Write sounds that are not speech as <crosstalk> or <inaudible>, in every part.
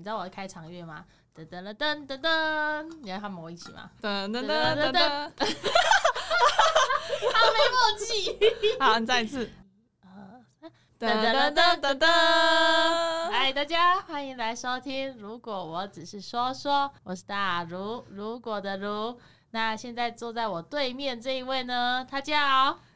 你知道我的开场乐吗？噔噔噔噔噔噔，你要和我一起吗？噔噔噔噔噔，好没默契。<laughs> 好，你再一次。噔噔噔噔噔噔！嗨，大家欢迎来收听。如果我只是说说，我是大如，如果的如。那现在坐在我对面这一位呢，他叫。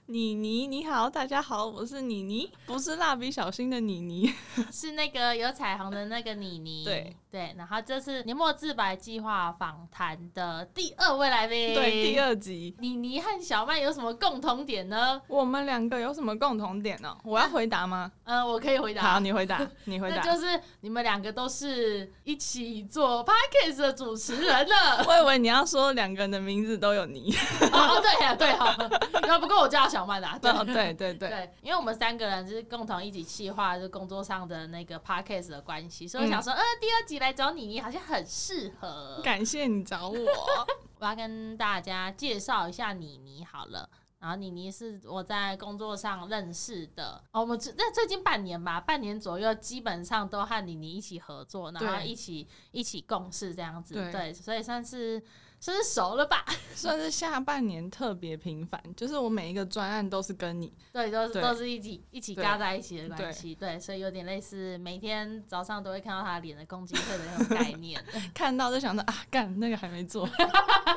妮妮，你好，大家好，我是妮妮，不是蜡笔小新的妮妮，<laughs> 是那个有彩虹的那个妮妮。对对，然后这是年末自白计划访谈的第二位来宾，对，第二集。妮妮和小曼有什么共同点呢？我们两个有什么共同点呢？我要回答吗？嗯，我可以回答。好，你回答，<laughs> 你回答。那就是你们两个都是一起做 podcast 的主持人了。<laughs> 我以为你要说两个人的名字都有你。哦，对呀，对哈。<laughs> 那不过我叫。小曼的，对对对对，因为我们三个人就是共同一起企划，就工作上的那个 podcast 的关系，所以我想说，呃，第二集来找你，你好像很适合。感谢你找我，<laughs> 我要跟大家介绍一下妮妮好了。然后妮妮是我在工作上认识的，哦，我们那最近半年吧，半年左右，基本上都和妮妮一起合作，然后一起一起共事这样子，对，所以算是。算是熟了吧，<laughs> 算是下半年特别频繁，就是我每一个专案都是跟你，对，都是都是一起一起嘎在一起的关系，对，所以有点类似每天早上都会看到他脸的攻击会的那种概念，<laughs> 看到就想着啊，干那个还没做，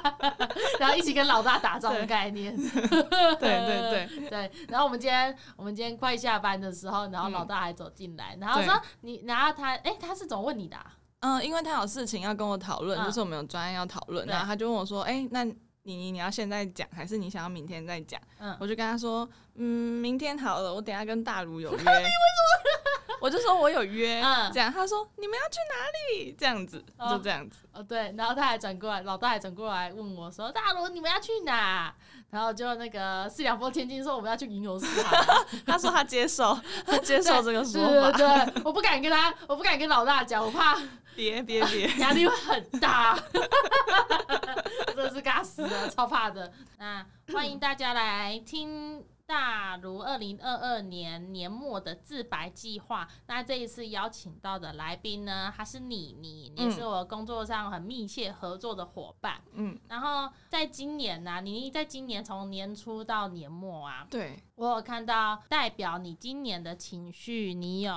<laughs> 然后一起跟老大打仗的概念，对对对。对，然后我们今天我们今天快下班的时候，然后老大还走进来，然后说你，然后他，哎，他是怎么问你的？嗯，因为他有事情要跟我讨论，就是我们有专案要讨论，然后他就问我说：“哎，那你你你要现在讲，还是你想要明天再讲？”嗯，我就跟他说：“嗯，明天好了，我等下跟大卢有约。<laughs> ”你为什么？我就说我有约，这样他说你们要去哪里？这样子就这样子。哦，对，然后他还转过来，老大还转过来问我说：“大卢，你们要去哪？”然后就那个四两拨千斤说我们要去银游市场，他说他接受，他接受这个说法。对对，我不敢跟他，我不敢跟老大讲，我怕别别别，<laughs> 压力会很大，<laughs> 真的是尬死了，超怕的。那欢迎大家来听。大如二零二二年年末的自白计划，那这一次邀请到的来宾呢，他是妮妮，也是我工作上很密切合作的伙伴。嗯，然后在今年呢，妮妮在今年从年初到年末啊，对我有看到代表你今年的情绪，你有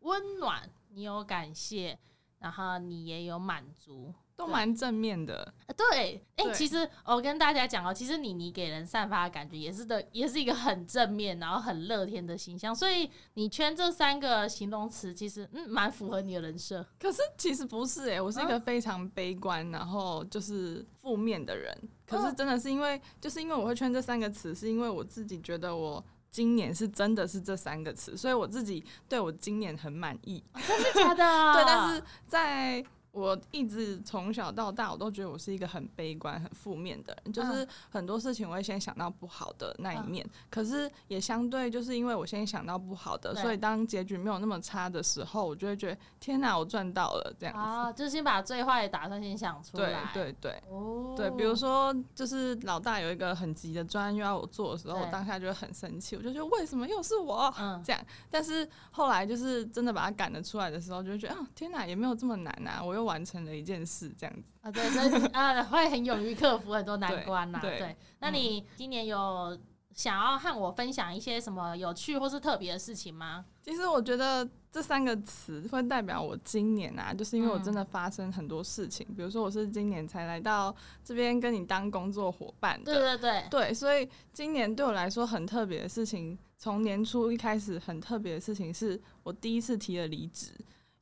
温暖，你有感谢，然后你也有满足。都蛮正面的，对，哎，其实我跟大家讲哦，其实妮妮给人散发的感觉也是的，也是一个很正面，然后很乐天的形象，所以你圈这三个形容词，其实嗯，蛮符合你的人设。可是其实不是哎，我是一个非常悲观，然后就是负面的人。可是真的是因为，就是因为我会圈这三个词，是因为我自己觉得我今年是真的是这三个词，所以我自己对我今年很满意。真的假的？<laughs> 对，但是在。我一直从小到大，我都觉得我是一个很悲观、很负面的人，就是很多事情我会先想到不好的那一面。可是也相对，就是因为我先想到不好的，所以当结局没有那么差的时候，我就会觉得天哪，我赚到了这样子。啊，就是先把最坏的打算先想出来。对对对。哦。对，比如说，就是老大有一个很急的专又要我做的时候，我当下就会很生气，我就觉得为什么又是我？嗯。这样，但是后来就是真的把他赶得出来的时候，就觉得啊，天哪，也没有这么难啊，我又。完成了一件事，这样子啊，对，所以啊，会很勇于克服很多难关呐。对，那你今年有想要和我分享一些什么有趣或是特别的事情吗？其实我觉得这三个词会代表我今年啊，就是因为我真的发生很多事情。比如说，我是今年才来到这边跟你当工作伙伴的，对对对，对，所以今年对我来说很特别的事情，从年初一开始很特别的事情，是我第一次提了离职。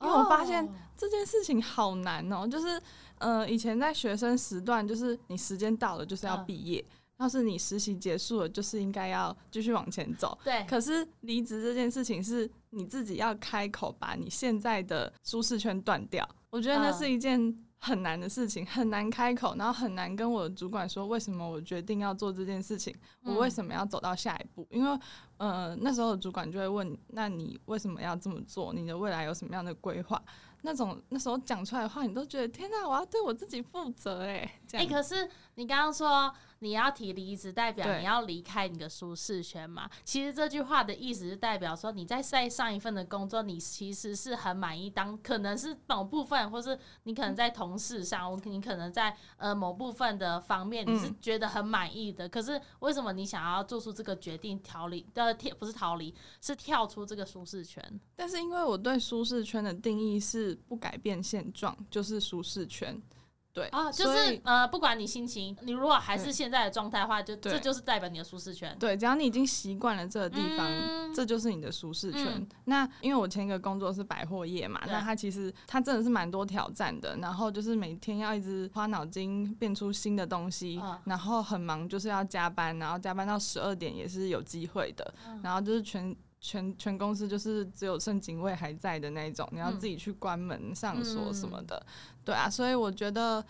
因为我发现这件事情好难哦，就是，呃，以前在学生时段，就是你时间到了就是要毕业，要是你实习结束了，就是应该要继续往前走。对。可是离职这件事情是你自己要开口把你现在的舒适圈断掉，我觉得那是一件。很难的事情，很难开口，然后很难跟我的主管说为什么我决定要做这件事情，我为什么要走到下一步？因为，呃，那时候的主管就会问，那你为什么要这么做？你的未来有什么样的规划？那种那时候讲出来的话，你都觉得天哪，我要对我自己负责哎。哎，可是你刚刚说你要提离职，代表你要离开你的舒适圈嘛？其实这句话的意思是代表说你在在上一份的工作，你其实是很满意当，可能是某部分，或是你可能在同事上，我你可能在呃某部分的方面你是嗯觉得很满意的。可是为什么你想要做出这个决定，逃离的跳不是逃离，是跳出这个舒适圈？但是因为我对舒适圈的定义是不改变现状，就是舒适圈。对啊，就是呃，不管你心情，你如果还是现在的状态的话，就这就是代表你的舒适圈。对，只要你已经习惯了这个地方，嗯这就是你的舒适圈。嗯那因为我前一个工作是百货业嘛，那它其实它真的是蛮多挑战的，然后就是每天要一直花脑筋变出新的东西，嗯然后很忙，就是要加班，然后加班到十二点也是有机会的，嗯然后就是全。全全公司就是只有剩警卫还在的那一种，你要嗯。自己去关门、上锁什么的，对啊，所以我觉得，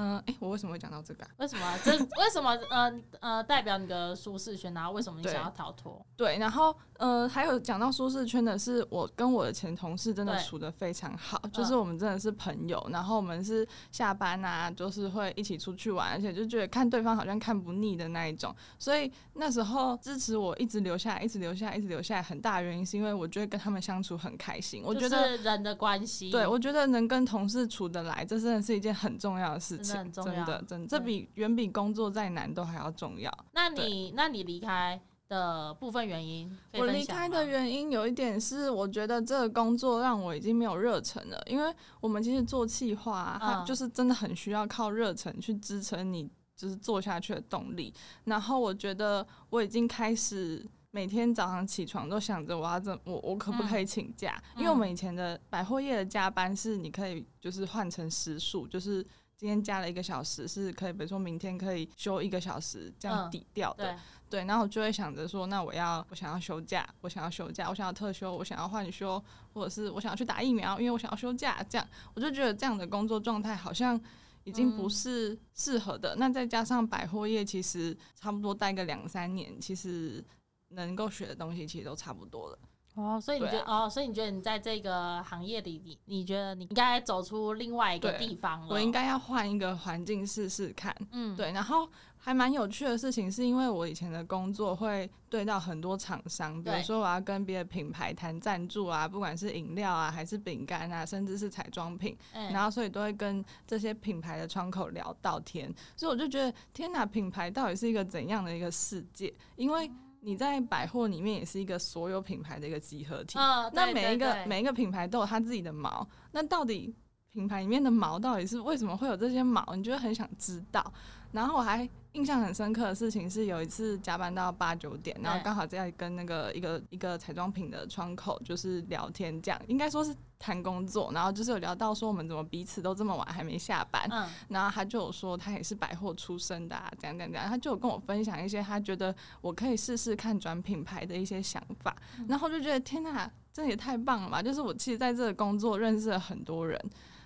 嗯、诶，我为什么会讲到这个、啊？为什么？这为什么？呃呃，代表你的舒适圈，然后为什么你想要逃脱？对，然后呃，还有讲到舒适圈的是，我跟我的前同事真的处的非常好，就是嗯我们真的是朋友，然后我们是下班啊，就是会一起出去玩，而且就觉得看对方好像看不腻的那一种，所以那时候支持我一直留下来，一直留下来，一直留下来，很大的原因是因为我觉得跟他们相处很开心，我觉得。就是人的关系。对，我觉得能跟同事处得来，这真的是一件很重要的事真的真的，真的，这比远比工作再难都还要重要。那你那你离开的部分原因，我离开的原因有一点是，我觉得这个工作让我已经没有热忱了，因为我们其实做企划、啊，它嗯就是真的很需要靠热忱去支撑你就是做下去的动力。然后我觉得我已经开始每天早上起床都想着我要怎我我可不可以请假，因为我们以前的百货业的加班是你可以就是换成时数，就是。今天加了一个小时，是可以，比如说明天可以休一个小时，这样嗯抵掉的。对，对，然后我就会想着说，那我要我想要休假，我想要休假，我想要特休，我想要换休，或者是我想要去打疫苗，因为我想要休假，这样我就觉得这样的工作状态好像已经不嗯是适合的。那再加上百货业，其实差不多待个两三年，其实能够学的东西其实都差不多了。哦，所以你觉对得、哦，所以你觉得你在这个行业里，你你觉得你应该走出另外一个地方了？我应该要换一个环境试试看。嗯，对，然后还蛮有趣的事情，是因为我以前的工作会对到很多厂商，比如说我要跟别的品牌谈赞助啊，不管是饮料啊，还是饼干啊，甚至是彩妆品，嗯然后所以都会跟这些品牌的窗口聊到天，所以我就觉得天哪，品牌到底是一个怎样的一个世界？因为你在百货里面也是一个所有品牌的一个集合体，嗯，那对每一个每一个品牌都有它自己的毛，那到底品牌里面的毛到底是为什么会有这些毛？你就会很想知道。然后我还印象很深刻的事情是，有一次加班到八九点，然后刚好在跟那个一个一个彩妆品的窗口就是聊天，这样应该说是谈工作，然后就是有聊到说我们怎么彼此都这么晚还没下班，嗯。然后他就有说他也是百货出身的啊，怎样这样怎样，他就有跟我分享一些他觉得我可以试试看转品牌的一些想法，然后就觉得天哪，这也太棒了吧！就是我其实在这个工作认识了很多人，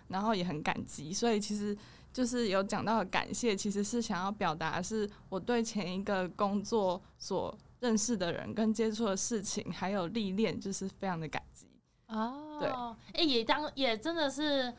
然后也很感激，所以其实就是有讲到的感谢，其实是想要表达的是我对前一个工作所认识的人跟接触的事情还有历练，就是非常的感激。哦，对哎、也当也真的是。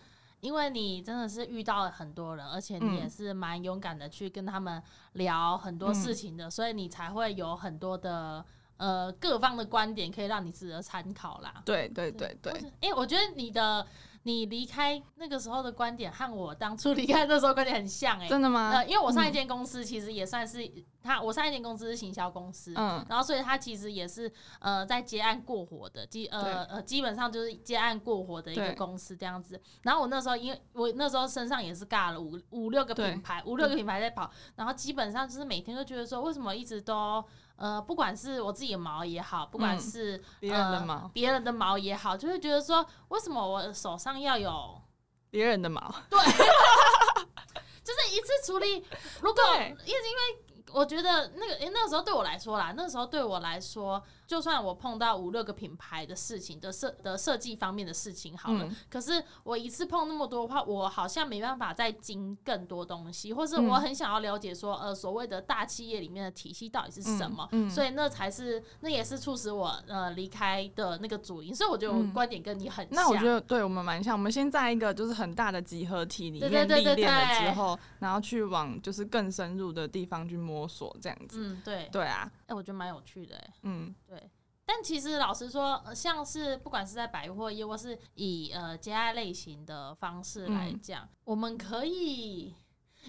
因为你真的是遇到了很多人，而且你嗯也是蛮勇敢的去跟他们聊很多事情的，所以你才会有很多的呃各方的观点可以让你值得参考啦。对对对对哎、我觉得你的你离开那个时候的观点和我当初离开那时候观点很像哎、真的吗？呃，因为我上一间公司其实也算是他，我上一间公司是行销公司，嗯。然后所以他其实也是呃在接案过活的，基呃呃基本上就是接案过活的一个公司这样子。然后我那时候因为我那时候身上也是尬了五五六个品牌，五六个品牌在跑，然后基本上就是每天都觉得说为什么一直都呃不管是我自己的毛也好，不管嗯是别人的呃毛，别人的毛也好，就会觉得说为什么我手上要有。别人的毛，对 <laughs> 就是一次处理。如果因为因为我觉得那个欸、那个时候对我来说啦，那个时候对我来说，就算我碰到五六个品牌的事情的设的设计方面的事情好了，嗯可是我一次碰那么多的话，我好像没办法再精更多东西，或是嗯我很想要了解说，呃，所谓的大企业里面的体系到底是什么，所以那才是那也是促使我呃离开的那个主因。所以我觉得观点跟你很像。那我觉得对我们蛮像，我们先在一个就是很大的集合体里面历练了对之后，然后去往就是更深入的地方去摸索，这样子。嗯，对，对啊，哎、我觉得蛮有趣的，哎，嗯对。但其实老实说，呃像是不管是在百货业，或是以呃接爱类型的方式来嗯讲，我们可以，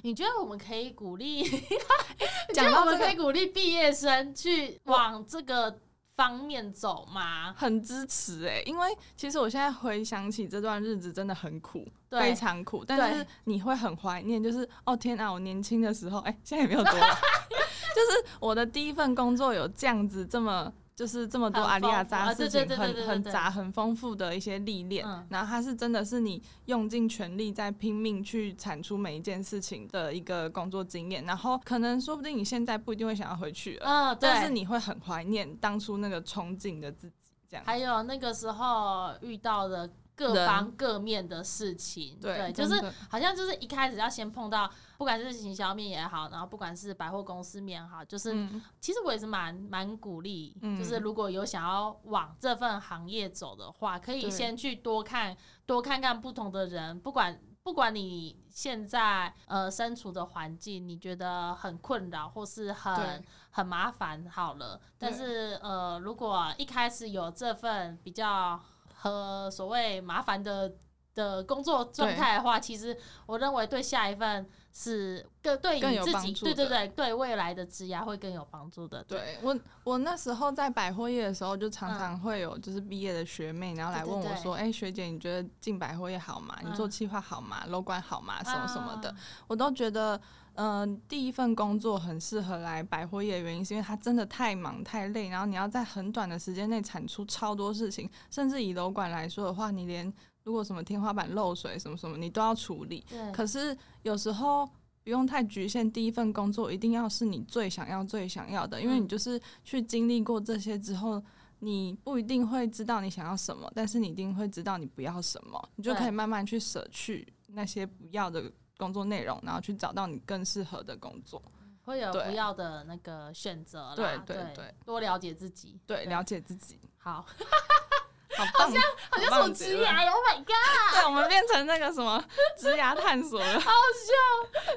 你觉得我们可以鼓励？你觉讲到这个得我们可以鼓励毕业生去往这个方面走吗？很支持哎、因为其实我现在回想起这段日子真的很苦，对非常苦，但是你会很怀念，就是哦天啊，我年轻的时候，哎、现在也没有多老，<laughs> 就是我的第一份工作有这样子这么。就是这么多很阿里亚丰富啊杂事情，很很杂很丰富的一些历练，嗯。然后它是真的是你用尽全力在拼命去产出每一件事情的一个工作经验，然后可能说不定你现在不一定会想要回去了，嗯，但是你会很怀念当初那个憧憬的自己，这样。还有那个时候遇到的各方各面的事情，对就是好像就是一开始要先碰到，不管是行销面也好，然后不管是百货公司面也好，就是、嗯其实我也是蛮蛮鼓励，嗯就是如果有想要往这份行业走的话，可以先去多看多看看不同的人，不管。不管你现在呃身处的环境，你觉得很困扰或是很很麻烦，好了，但是呃，如果一开始有这份比较和所谓麻烦的的工作状态的话，其实我认为对下一份是更对更有你自己，帮助对对对，对未来的职涯会更有帮助的。对我，我那时候在百货业的时候，就常常会有就是毕业的学妹，然后来问我说：“哎、学姐，你觉得进百货业好吗？你做嗯企划好吗？楼管好吗？什么什么的。啊我都觉得，嗯、第一份工作很适合来百货业的原因，是因为它真的太忙太累，然后你要在很短的时间内产出超多事情，甚至以楼管来说的话，你连如果什么天花板漏水什么什么，你都要处理。对，可是有时候不用太局限，第一份工作一定要是你最想要、最想要的，因为嗯你就是去经历过这些之后，你不一定会知道你想要什么，但是你一定会知道你不要什么，你就可以慢慢去舍去那些不要的工作内容，然后去找到你更适合的工作。会有不要的那个选择啦。对对对对多了解自己。对，了解自己，好，<laughs> 好棒，好好像什么植牙，Oh my god！对，我们变成那个什么 <laughs> 植牙探索了。好笑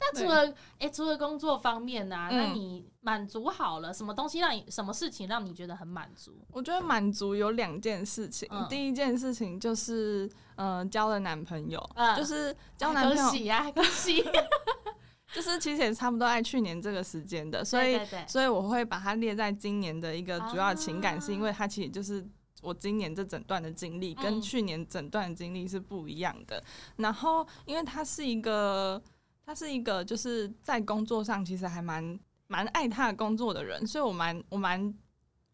那除了哎、除了工作方面呢、那嗯你满足好了，什么东西让你什么事情让你觉得很满足？我觉得满足有两件事情，嗯第一件事情就是，嗯、交了男朋友，嗯就是交男朋友，恭喜啊，恭喜！<laughs> 就是其实也差不多在去年这个时间的，所以所以我会把它列在今年的一个主要情感，啊是因为它其实就是。我今年这整段的经历跟嗯去年整段的经历是不一样的，然后因为他是一个，他是一个就是在工作上其实还蛮蛮爱他的工作的人，所以我蛮我蛮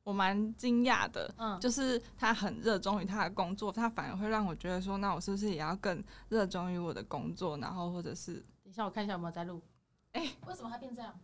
我蛮惊讶的，嗯，就是他很热衷于他的工作，他反而会让我觉得说，那我是不是也要更热衷于我的工作，然后或者是等一下我看一下有没有在录。哎为什么他变这样？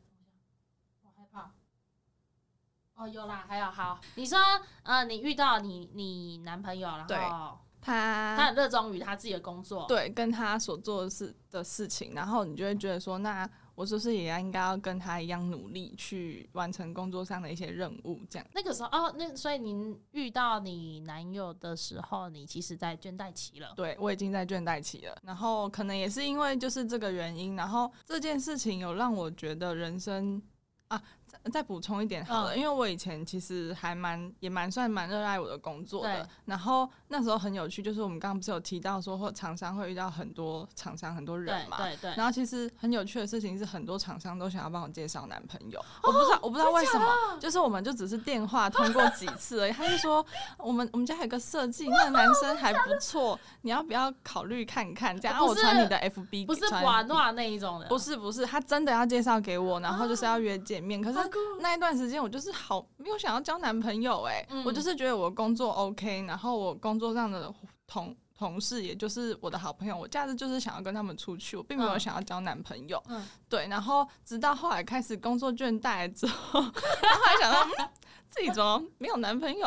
哦，有啦，还有好。你说，呃，你遇到你你男朋友，然对后他他很热衷于他自己的工作，对跟他所做的事的事情，然后你就会觉得说，那我是不是也要应该要跟他一样努力去完成工作上的一些任务，这样。那个时候哦，那所以您遇到你男友的时候，你其实在倦怠期了。对我已经在倦怠期了，然后可能也是因为就是这个原因，然后这件事情有让我觉得人生啊，再再补充一点好了，嗯。因为我以前其实还蛮也蛮算蛮热爱我的工作的，然后那时候很有趣，就是我们刚刚不是有提到说，或厂商会遇到很多厂商很多人嘛，对对，然后其实很有趣的事情是，很多厂商都想要帮我介绍男朋友，哦我不知道我不知道为什么，就是我们就只是电话通过几次而已。他就说我们我们家有个设计，那个男生还不错，<laughs> 你要不要考虑看看？这样，我传你的 FB，不是传瓦诺那一种的，不是不是，他真的要介绍给我，然后就是要约见面。可是那一段时间我就是好没有想要交男朋友哎、嗯。我就是觉得我工作 OK，然后我工作上的同同事也就是我的好朋友，我假日就是想要跟他们出去，我并没有嗯想要交男朋友。嗯对，然后直到后来开始工作倦怠了之后，<laughs> 然后后来想到、嗯、自己怎么没有男朋友？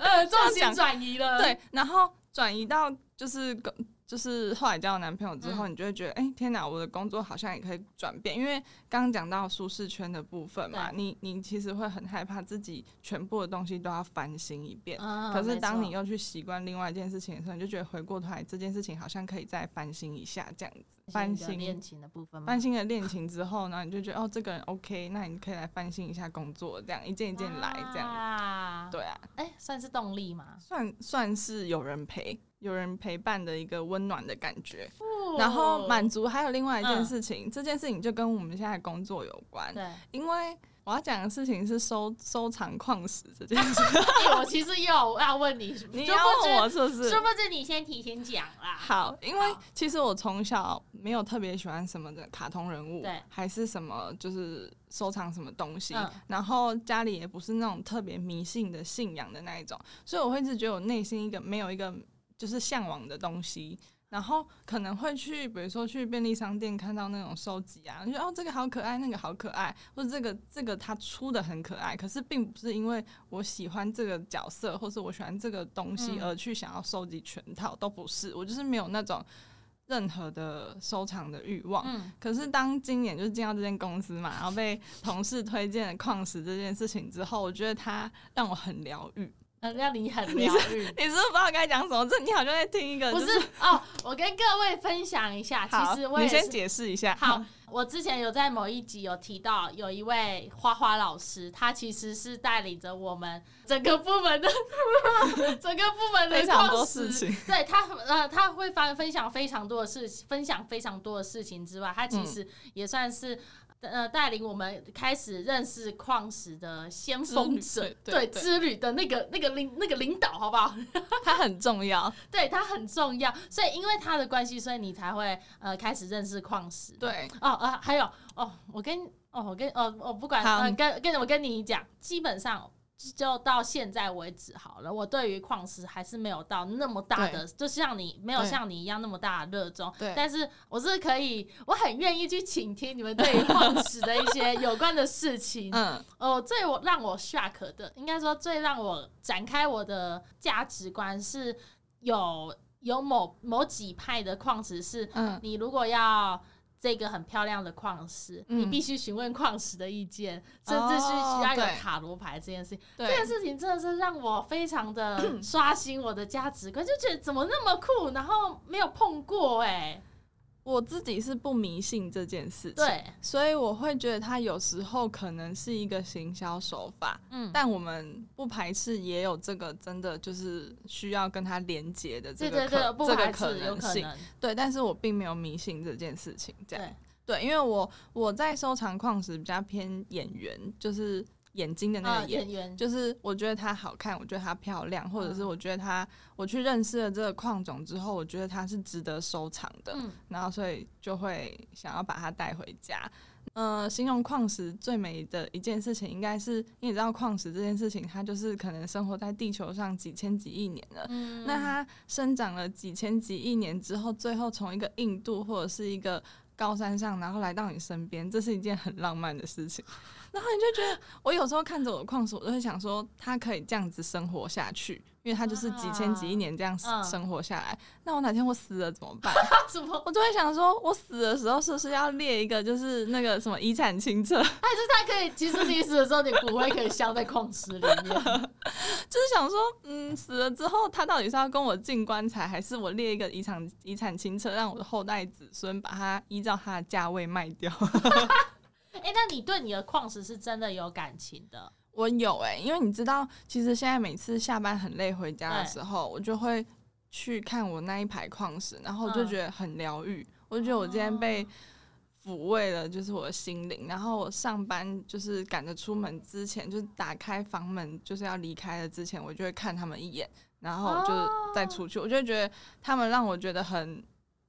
呃，<laughs> 重心转移了。对，然后转移到就是跟就是后来交了男朋友之后，嗯。你就会觉得，哎、天哪，我的工作好像也可以转变，因为刚刚讲到舒适圈的部分嘛，你你其实会很害怕自己全部的东西都要翻新一遍。嗯，可是当你又去习惯另外一件事情的时候，你就觉得回过头来这件事情好像可以再翻新一下，这样子翻新的恋新情的部分吗？翻新的恋情之后呢，你就觉得哦这个人 OK，那你可以来翻新一下工作，这样一件一件来，这样啊，对啊，哎，算是动力嘛。算算是有人陪，有人陪伴的一个温暖的感觉。哦然后满足还有另外一件嗯事情，这件事情就跟我们现在工作有关，对，因为我要讲的事情是收收藏矿石这件事。<laughs> 哎我其实有要问你，你要问我是不是是？不是你先提前讲啦。好，因为其实我从小没有特别喜欢什么的卡通人物，对还是什么就是收藏什么东西，嗯然后家里也不是那种特别迷信的信仰的那一种，所以我会一直觉得我内心一个没有一个就是向往的东西。然后可能会去，比如说去便利商店看到那种收集啊，就觉得哦这个好可爱，那个好可爱，或者这个这个它出的很可爱，可是并不是因为我喜欢这个角色，或是我喜欢这个东西嗯而去想要收集全套，都不是，我就是没有那种任何的收藏的欲望。嗯，可是当今年就是进到这间公司嘛，然后被同事推荐了矿石这件事情之后，我觉得它让我很疗愈。呃让你很你疗愈。你是不知道该讲什么？这你好像在听一个，不就是哦，我跟各位分享一下，其实我你先解释一下。好，我之前有在某一集有提到，有一位花花老师，他其实是带领着我们整个部门的 <laughs> 整个部门的非常多事情。对他，呃，他会分分享非常多的事，分享非常多的事情之外，他其实也算是。呃，带领我们开始认识矿石的先锋者，对之旅的那个那个领那个领导，好不好？<laughs> 他很重要。对他很重要，所以因为他的关系，所以你才会呃开始认识矿石。对，哦呃，还有哦，我跟哦我跟哦我不管跟跟我跟你讲，基本上就到现在为止好了，我对于矿石还是没有到那么大的，就像你没有像你一样那么大的热衷，对。但是我是可以，我很愿意去倾听你们对于矿石的一些有关的事情。<laughs> 嗯，哦，最我让我 shock 的，应该说最让我展开我的价值观是有有某某几派的矿石是，嗯。你如果要这个很漂亮的矿石，嗯。你必须询问矿石的意见，甚至是需要有对。塔罗牌这件事情。这件，事情真的是让我非常的刷新我的价值观，就觉得怎么那么酷，然后没有碰过哎、我自己是不迷信这件事情，，对，所以我会觉得它有时候可能是一个行销手法，嗯，但我们不排斥也有这个真的就是需要跟它连接的这个这个可能性，可能，对，但是我并没有迷信这件事情，这样对，对，因为我我在收藏矿石比较偏演员，就是眼睛的那啊，个眼。就是我觉得它好看，我觉得它漂亮，或者是嗯我觉得它，我去认识了这个矿种之后，我觉得它是值得收藏的，嗯然后所以就会想要把它带回家。呃，形容矿石最美的一件事情，应该是因为你知道矿石这件事情，它就是可能生活在地球上几千几亿年了。嗯，那它生长了几千几亿年之后，最后从一个印度或者是一个高山上，然后来到你身边，这是一件很浪漫的事情。然后你就觉得，我有时候看着我的矿石，我都会想说，他可以这样子生活下去，因为他就是几千几亿年这样嗯生活下来。那我哪天我死了怎么办？<laughs> 我就会想说，我死的时候是不是要列一个，就是那个什么遗产清册？<laughs> 还是他可以，其实你死的时候，你骨灰可以镶在矿石里面。<laughs> 就是想说，嗯，死了之后，他到底是要跟我进棺材，还是我列一个遗产遗产清册，让我的后代子孙把它依照它的价位卖掉？哎、那你对你的矿石是真的有感情的？我有哎、因为你知道，其实现在每次下班很累回家的时候，我就会去看我那一排矿石，然后我就觉得很疗愈。我就觉得我今天被抚慰了，就是我的心灵。然后我上班就是赶着出门之前，就是打开房门就是要离开了之前，我就会看他们一眼，然后就是再出去。我就觉得他们让我觉得很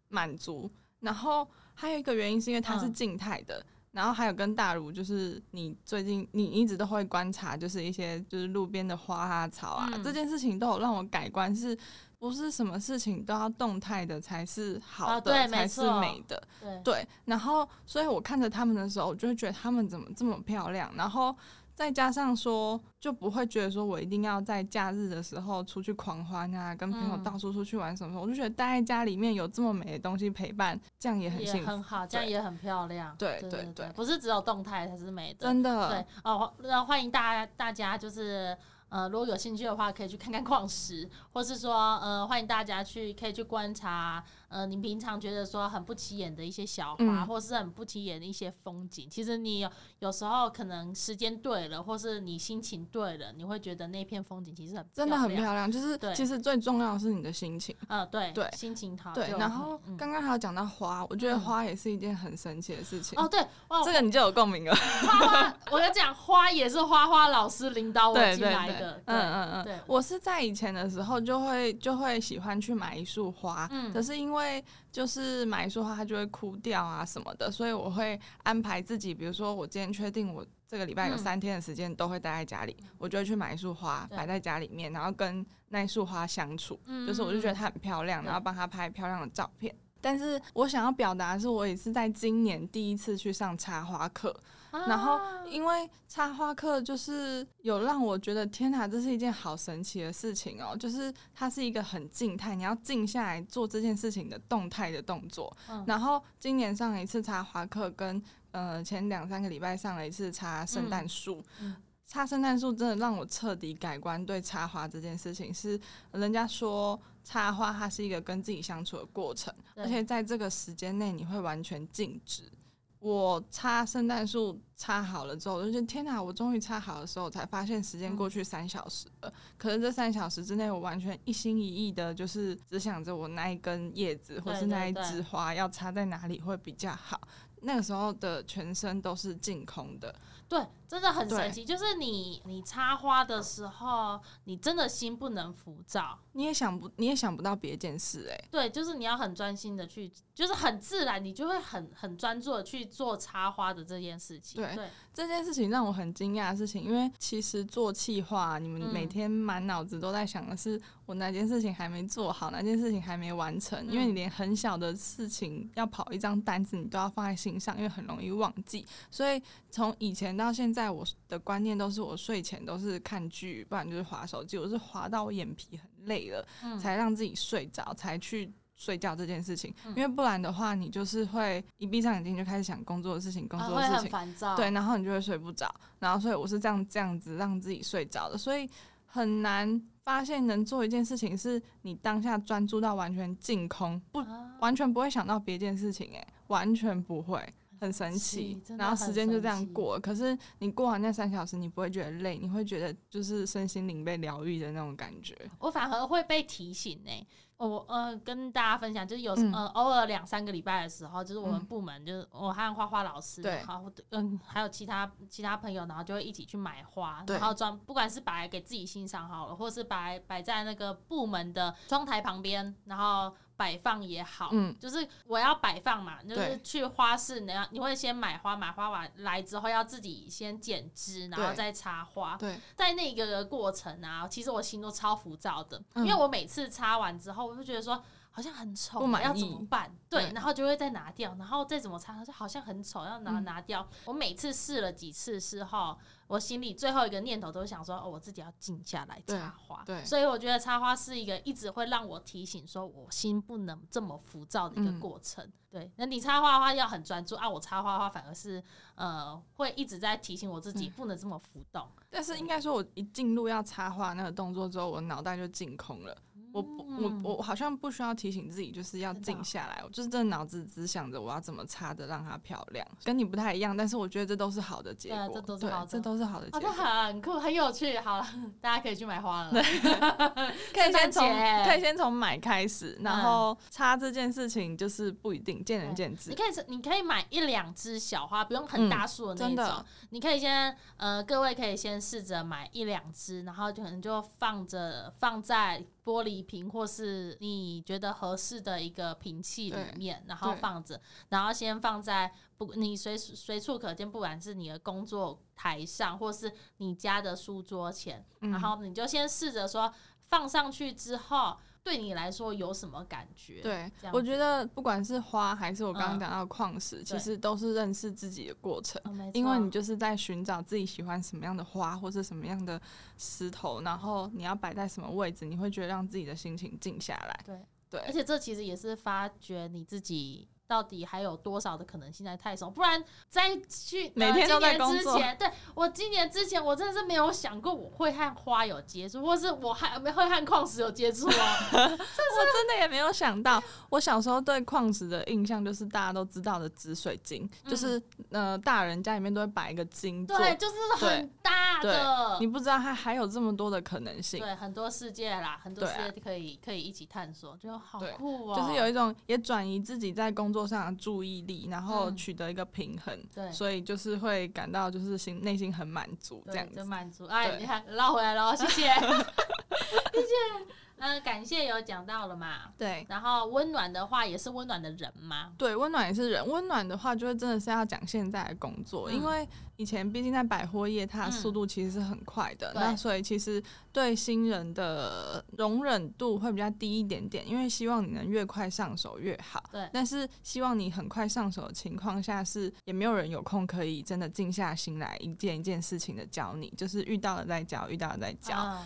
满足。然后还有一个原因是因为它是嗯静态的。然后还有跟大如，就是你最近你一直都会观察，就是一些就是路边的花啊草啊、嗯这件事情都有让我改观是，不是什么事情都要动态的才是好啊的，才是美的。对，对，然后所以我看着他们的时候，我就会觉得他们怎么这么漂亮，然后再加上说，就不会觉得说我一定要在假日的时候出去狂欢啊，跟朋友嗯到处出去玩什么我就觉得待在家里面有这么美的东西陪伴，这样也很也幸福，很好，这样也很漂亮。对对对对对不是只有动态才是美的。真的对哦，那欢迎大家大家就是呃，如果有兴趣的话，可以去看看矿石，或是说呃，欢迎大家去可以去观察呃，你平常觉得说很不起眼的一些小花，嗯或是很不起眼的一些风景。其实你有有时候可能时间对了，或是你心情对了，你会觉得那片风景其实很真的很。漂亮，就是对其实最重要的是你的心情。呃，对对心情好对，然后嗯刚刚还有讲到花，我觉得嗯花也是一件很神奇的事情。哦，对，哇，这个你就有共鸣了。花花，我跟你讲，花也是花花老师领导我进来的，，嗯嗯嗯，对我是在以前的时候就会就会喜欢去买一束花，嗯可是因为就是买一束花它就会枯掉啊什么的，所以我会安排自己，比如说我今天确定我这个礼拜有嗯。三天的时间都会待在家里，我就会去买一束花摆在家里面，然后跟那一束花相处，嗯就是我就觉得它很漂亮，然后帮它拍漂亮的照片。但是我想要表达的是，我也是在今年第一次去上插花课，然后啊因为插花课就是有让我觉得天哪，这是一件好神奇的事情哦！就是它是一个很静态，你要静下来做这件事情的动态的动作。嗯然后今年上了一次插花课，跟呃前两三个礼拜上了一次插圣诞树。嗯插圣诞树真的让我彻底改观对插花这件事情，是人家说插花它是一个跟自己相处的过程，而且在这个时间内你会完全静止。我插圣诞树插好了之后，我就觉得天哪！我终于插好的时候，我才发现时间过去三小时了。可是这三小时之内，我完全一心一意的，就是只想着我那一根叶子或是那一枝花要插在哪里会比较好。那个时候的全身都是净空的，对，真的很神奇。就是你你插花的时候，你真的心不能浮躁。你也想不，你也想不到别件事哎、对，就是你要很专心的去，就是很自然，你就会很很专注的去做插花的这件事情。对对，这件事情让我很惊讶的事情，因为其实做气划，你们嗯每天满脑子都在想的是我哪件事情还没做好，哪件事情还没完成，因为你嗯连很小的事情要跑一张单子，你都要放在心上，因为很容易忘记。所以从以前到现在，我的观念都是我睡前都是看剧，不然就是划手机，我是划到我眼皮很累了，嗯，才让自己睡着，才去睡觉这件事情。嗯因为不然的话，你就是会一闭上眼睛就开始想工作的事情，工作的事情。烦躁。对，然后你就会睡不着，然后所以我是这样这样子让自己睡着的，所以很难发现能做一件事情是你当下专注到完全净空，不啊，完全不会想到别件事情、欸，完全不会。很神神奇然后很时间就这样过。可是你过完那三小时，你不会觉得累，你会觉得就是身心灵被疗愈的那种感觉。我反而会被提醒呢、我呃跟大家分享，就是有、嗯呃偶尔两三个礼拜的时候，就是我们嗯部门、就是我和花花老师，对然后嗯还有其他其他朋友，然后就会一起去买花，然后装不管是摆给自己欣赏好了，或是摆摆在那个部门的窗台旁边，然后摆放也好，嗯，就是我要摆放嘛，就是去花市，你要你会先买花，买花完来之后要自己先剪枝，然后再插花，对，在那个过程啊，其实我心都超浮躁的，嗯。因为我每次插完之后，我就觉得说好像很丑，不满要怎么办？对，然后就会再拿掉，然后再怎么擦，说好像很丑，要拿嗯拿掉。我每次试了几次之后，我心里最后一个念头都是想说，哦，我自己要静下来插花。对所以我觉得插花是一个一直会让我提醒说我心不能这么浮躁的一个嗯过程。对，那你插花的话要很专注啊，我插花的话反而是呃会一直在提醒我自己嗯不能这么浮动。但是应该说，我一进入要插花那个动作之后，我脑袋就净空了。我我我好像不需要提醒自己，就是要静下来。我就是真的脑子只想着我要怎么插的让它漂亮，跟你不太一样，但是我觉得这都是好的结果。这都是好的这都是好的结果。很酷，很有趣。好了，大家可以去买花了。<laughs> <laughs> 可以先从可以先从买开始，然后插这件事情就是不一定，见仁见智你。可以是，你可以买一两支小花，不用很大束的那种。你可以先，呃，各位可以先试着买一两支，然后就可能就放着放在玻璃瓶或是你觉得合适的一个瓶器里面，然后放着，然后先放在不你随随处可见，不管是你的工作台上或是你家的书桌前，嗯。然后你就先试着说放上去之后，对你来说有什么感觉？对，我觉得不管是花还是我刚刚嗯讲到矿石，其实都是认识自己的过程。哦，因为你就是在寻找自己喜欢什么样的花，或是什么样的石头，然后你要摆在什么位置，你会觉得让自己的心情静下来。对对而且这其实也是发掘你自己到底还有多少的可能性在太少，不然再去每天都在工作年之前，对我今年之前我真的是没有想过我会和花有接触，或是我还会和矿石有接触哦。<laughs> 我真的也没有想到，我小时候对矿石的印象就是大家都知道的紫水晶，嗯就是呃大人家里面都会摆一个金座，对，就是很大的你。不知道它还有这么多的可能性。对，很多世界啦，很多世界可以、可以一起探索，就好酷哦。就是有一种也转移自己在工作上的注意力，然后嗯取得一个平衡，对所以就是会感到就是心内心很满足这对样子。就满足。哎，你看绕回来了，谢谢，<laughs> <laughs> 谢谢。嗯，感谢有讲到了嘛。对然后温暖的话也是温暖的人嘛。对，温暖也是人。温暖的话，就会真的是要讲现在的工作，嗯因为以前毕竟在百货业，它的嗯速度其实是很快的，对那所以其实对新人的容忍度会比较低一点点，因为希望你能越快上手越好。对但是希望你很快上手的情况下，是也没有人有空可以真的静下心来一件一件事情的教你，就是遇到了再教，遇到了再教。啊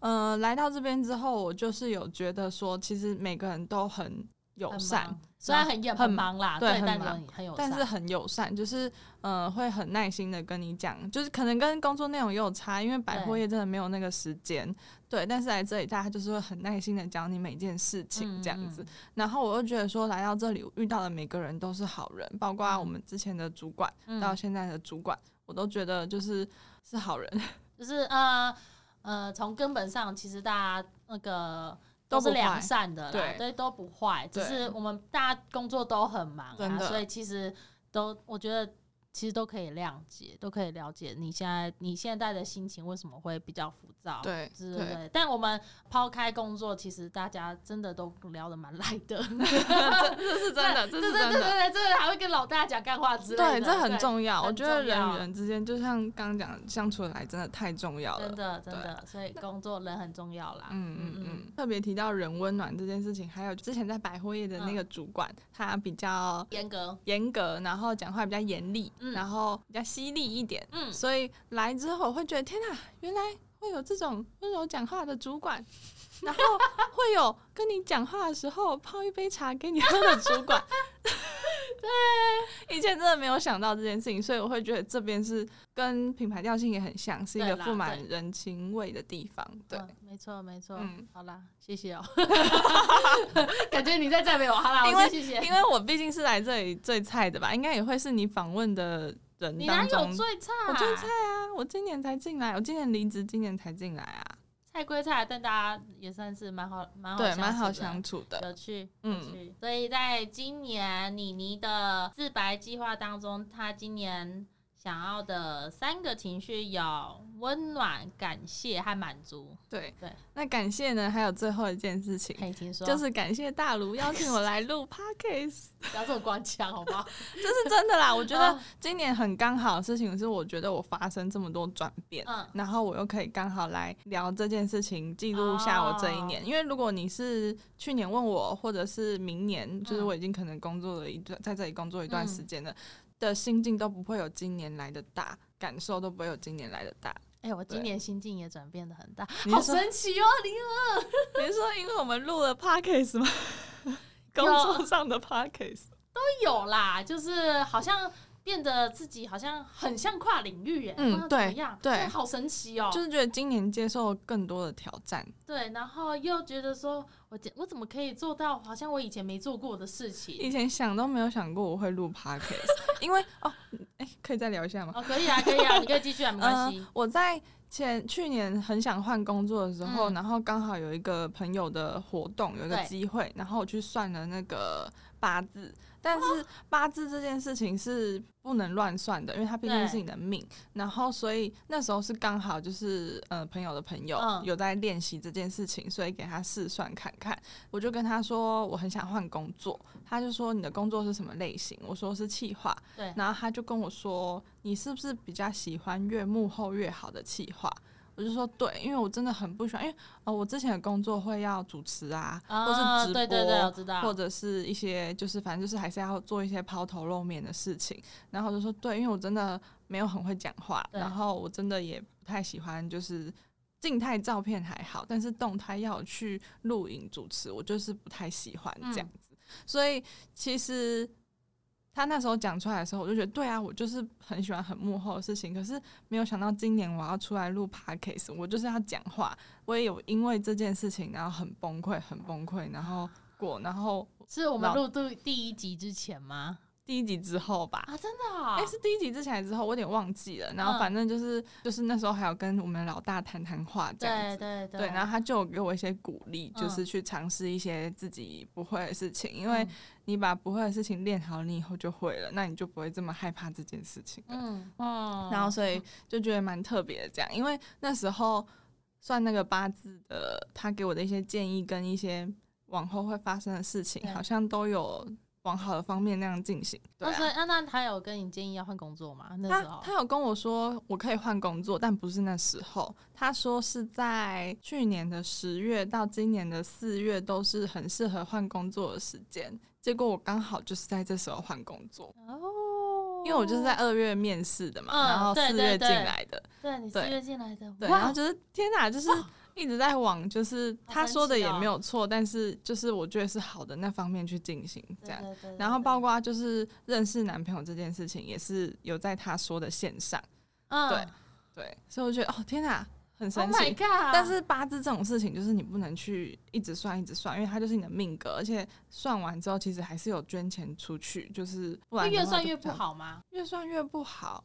呃，来到这边之后，我就是有觉得说，其实每个人都很友善，虽然很也很很忙啦，对对，但很忙是很友善，但是很友善，就是呃会很耐心的跟你讲，就是可能跟工作内容也有差，因为百货业真的没有那个时间，对。但是来这里，大家就是会很耐心的讲你每件事情这样子。嗯然后我又觉得说，来到这里遇到的每个人都是好人，包括嗯我们之前的主管、嗯到现在的主管，我都觉得就是是好人，<laughs> 就是呃呃，从根本上，其实大家那个都是良善的啦，对对，都不坏，只是我们大家工作都很忙啊，所以其实都我觉得。其实都可以谅解，都可以了解你现在你现在的心情为什么会比较浮躁，对对之类的。但我们抛开工作，其实大家真的都聊得蛮来的，<laughs> 这这是真的，这对对对对是真的。还会跟老大讲干话之类的，对，这很重要。我很觉得人与人之间，就像刚刚讲的，相处得来真的太重要了真。的真的，所以工作人很重要啦。嗯嗯嗯，特别提到人温暖这件事情，还有之前在百货业的那个主管，他比较严格，严格，然后讲话比较严厉，嗯。然后比较犀利一点，嗯，所以来之后我会觉得天哪，原来会有这种温柔讲话的主管，然后会有跟你讲话的时候泡一杯茶给你喝的主管。<laughs> 对，以前真的没有想到这件事情，所以我会觉得这边是跟品牌调性也很像，是一个富满人情味的地方。对，嗯没错没错。嗯好啦，谢谢哦。<laughs> 感觉你在赞美我，好啦，<laughs> 因为谢谢。因为我毕竟是来这里最菜的吧，应该也会是你访问的人你哪当中。有最差？我最菜啊！我今年才进来，我今年离职，今年才进来啊。菜归菜，但大家也算是蛮好蛮好对，蛮好相相处的。有趣，有嗯趣。所以在今年妮妮的自白计划当中，她今年想要的三个情绪有温暖、感谢和满足。对对，那感谢呢，还有最后一件事情，可以听说，就是感谢大卢邀请我来录 <laughs> podcast，不要这么官腔，好不好？<laughs> 这是真的啦。我觉得嗯今年很刚好的事情是，我觉得我发生这么多转变。嗯，然后我又可以刚好来聊这件事情，记录下我这一哦年。因为如果你是去年问我，或者是明年，就是嗯我已经可能工作了一段，在这里工作一段时间了，的心境都不会有今年来的大，感受都不会有今年来的大。哎、我今年心境也转变的很大，好神奇哦！你 <laughs> 你是说因为我们录了 podcast 吗？工作上的 podcast。都有啦，就是好像变得自己好像很像跨领域耶，嗯么对样，对好神奇哦、就是觉得今年接受更多的挑战，对，然后又觉得说我怎我怎么可以做到好像我以前没做过的事情以？前想都没有想过我会录 podcast，<laughs> 因为哦，哎、可以再聊一下吗？哦，可以啊，可以啊，<laughs> 你可以继续啊，没关系呃。我在前去年很想换工作的时候，嗯然后刚好有一个朋友的活动，有一个机会，然后我去算了那个八字。但哦是八字这件事情是不能乱算的，因为它毕竟是你的命。然后所以那时候是刚好就是呃朋友的朋友嗯有在练习这件事情，所以给他试算看看。我就跟他说我很想换工作，他就说你的工作是什么类型？我说是企划，对，然后他就跟我说：“你是不是比较喜欢越幕后越好的企划？”我就说对，因为我真的很不喜欢，因为呃我之前的工作会要主持啊，或啊，是直播，对对对，我知道，或者是一些就是反正就是还是要做一些抛头露面的事情，然后我就说对，因为我真的没有很会讲话，然后我真的也不太喜欢就是。静态照片还好，但是动态要去录影主持，我就是不太喜欢这样子。所以其实他那时候讲出来的时候，我就觉得对啊，我就是很喜欢很幕后的事情。可是没有想到今年我要出来录 podcast，我就是要讲话。我也有因为这件事情，然后很崩溃，很崩溃，然后过，然后是我们录第第一集之前吗？第一集之后吧。啊，真的啊哎、是第一集之前还是之后，我有点忘记了。然后嗯反正就是、就是那时候还有跟我们老大谈谈话这样子，对对对，然后他就有给我一些鼓励，嗯就是去尝试一些自己不会的事情，因为嗯你把不会的事情练好，你以后就会了，那你就不会这么害怕这件事情了。嗯哦，然后所以就觉得蛮特别的，这样，因为那时候算那个八字的，他给我的一些建议跟一些往后会发生的事情，好像都有往好的方面那样进行。对那所以啊。那那他有跟你建议要换工作吗？那时候他有跟我说我可以换工作，但不是那时候。他说是在去年的十月到今年的四月都是很适合换工作的时间。结果我刚好就是在这时候换工作，哦，因为我就是在二月面试的嘛，嗯然后四月进来的。对你四对月进来的，对，哇然后就是天哪，就是一直在往就是他说的也没有错，但是就是我觉得是好的那方面去进行这样。然后包括就是认识男朋友这件事情，也是有在他说的线上，嗯对对，所以我觉得哦天哪，很，Oh 神 my 奇。god！但是八字这种事情，就是你不能去一直算一直算，因为它就是你的命格，而且算完之后，其实还是有捐钱出去，就是不然会越算越不好吗？越算越不好，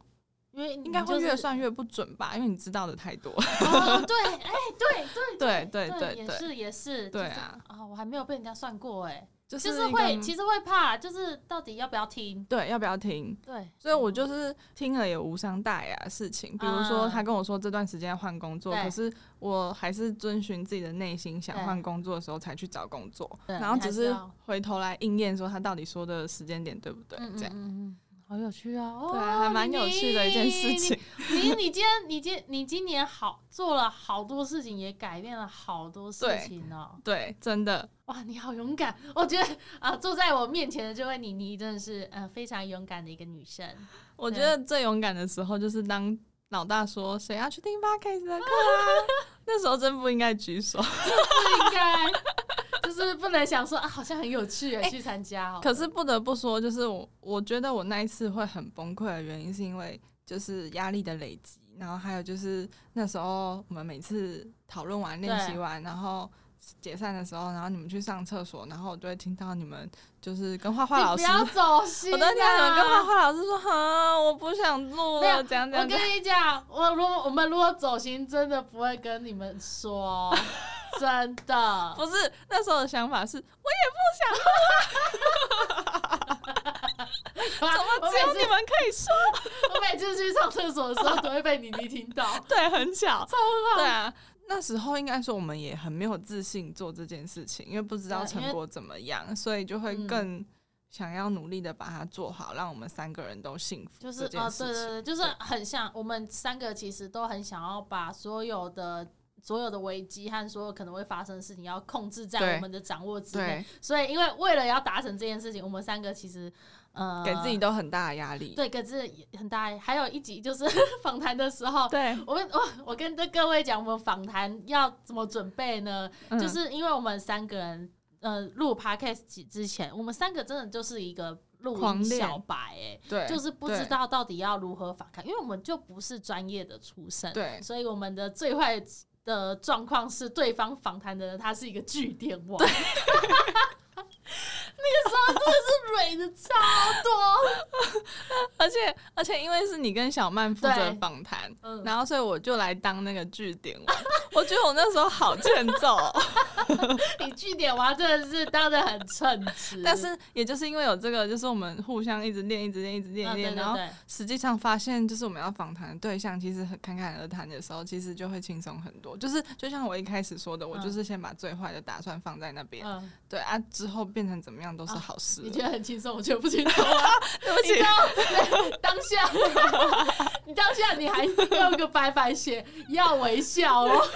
因为应该会越算越不准吧，因为你知道的太多。<laughs> 哦，对，哎，对对对对对也是也是，就是对啊啊，我还没有被人家算过，哎，就就是会其实会怕，就是到底要不要听？对要不要听？对，所以我就是听了也无伤大雅的事情，比如说啊他跟我说这段时间要换工作，对可是我还是遵循自己的内心，想换工作的时候才去找工作，然后只是回头来应验说他到底说的时间点对不对？嗯这样嗯嗯嗯，好有趣啊！对还蛮有趣的一件事情。你你你今天你今你今年好做了好多事情，也改变了好多事对情哦。对，真的，哇，你好勇敢！我觉得啊，坐在我面前的这位妮妮真的是呃非常勇敢的一个女生。我觉得最勇敢的时候就是当老大说谁要去听 podcast 的课啊，<laughs> 那时候真不应该举手。<laughs> 不应该，就是不能想说啊，好像很有趣哎，去参加哦。可是不得不说，就是我我觉得我那一次会很崩溃的原因，是因为就是压力的累积，然后还有就是那时候我们每次讨论完、练习完，然后解散的时候，然后你们去上厕所，然后我就会听到你们就是跟画画老师，你不要走心、啊，我都会听到你们跟画画老师说，哈，我不想录了，怎样怎样。我跟你讲，我如果我们如果走心，真的不会跟你们说，真的。<laughs> 不是那时候的想法是，我也不想录 <laughs> 怎么只有你们可以说，我每次去上厕所的时候，都会被妮妮听到。<laughs> 对，很巧，超好对啊。那时候应该说我们也很没有自信做这件事情，因为不知道成果怎么样，所以就会嗯更想要努力的把它做好，让我们三个人都幸福。就是啊对对对，就是很像我们三个，其实都很想要把所有的。所有的危机和所有可能会发生的事情，要控制在我们的掌握之内。所以，因为为了要达成这件事情，我们三个其实呃，给自己都很大的压力。对给自己很大。还有一集就是 <laughs> 访谈的时候，对，我们我我跟各位讲，我们访谈要怎么准备呢？嗯就是因为我们三个人呃录 podcast 之前，我们三个真的就是一个录音小白哎、对，就是不知道到底要如何访谈，因为我们就不是专业的出身，对所以我们的最坏的状况是对方访谈的人他是一个据点王。<laughs> 那个时候真的是蕊的超多，<laughs> 而且而且因为是你跟小曼负责访谈，嗯，然后所以我就来当那个据点王。我觉得我那时候好欠揍。哦、<laughs> 你据点王真的是当的很称职，但是也就是因为有这个，就是我们互相一直练，一直练，一直练，然后对对对。实际上发现，就是我们要访谈的对象，其实很侃侃而谈的时候，其实就会轻松很多。就是就像我一开始说的，我嗯就是先把最坏的打算放在那边，嗯，对啊，之后变成怎么样都是好事了。你觉得很轻松，我觉得不轻松啊。<laughs> 对不起你知，道当下 <laughs> 你当下你还用个白白写要微笑哦。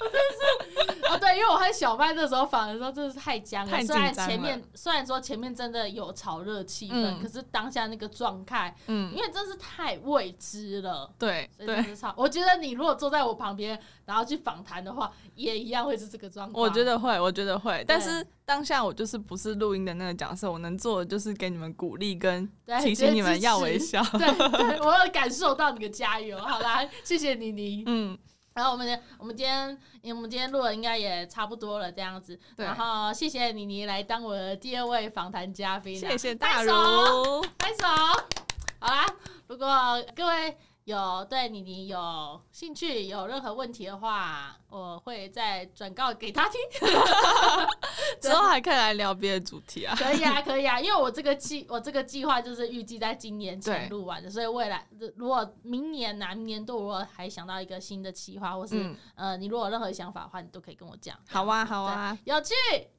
我真的是哦，对，因为我和小麦那时候访的时候真的是太僵了。虽然前面虽然说前面真的有炒热气氛，嗯可是当下那个状态，嗯因，为真是太未知了。对对，所以真是超，我觉得你如果坐在我旁边，然后去访谈的话，也一样会是这个状况。我觉得会，我觉得会。但是当下我就是不是录音的那个角色，我能做的就是给你们鼓励跟提醒你们要微笑。对对，我有感受到你的加油。好啦，谢谢妮妮。<laughs> 嗯，然后我们我们今天我们今天录的应该也差不多了，这样子。然后谢谢妮妮来当我的第二位访谈嘉宾啊，谢谢大拍手如。拍手。好啦，如果各位有对妮妮有兴趣、有任何问题的话，我会再转告给他听。<laughs> 之后还可以来聊别的主题啊。可以啊，可以啊，因为我这个计我这个计划就是预计在今年前对录完的，所以未来如果明年呐、明年度如果还想到一个新的计划，或是、嗯，呃你如果有任何想法的话，你都可以跟我讲。好啊，好啊，有趣，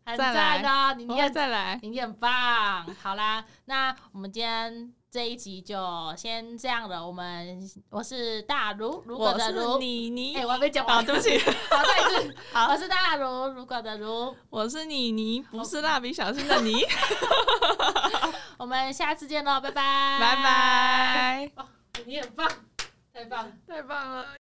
很再赞来哦！你我你很会再来。你很棒。好啦，那我们今天这一集就先这样了。我们我是大如，如果的如，你你哎、，我还没讲好，完，对不起，<laughs> 好，再一次，好。我是大如，如果的如，我是你你，不是蜡笔小新的你，<laughs> 我们下次见喽，拜拜，拜拜，哦，你很棒，太棒。太棒了。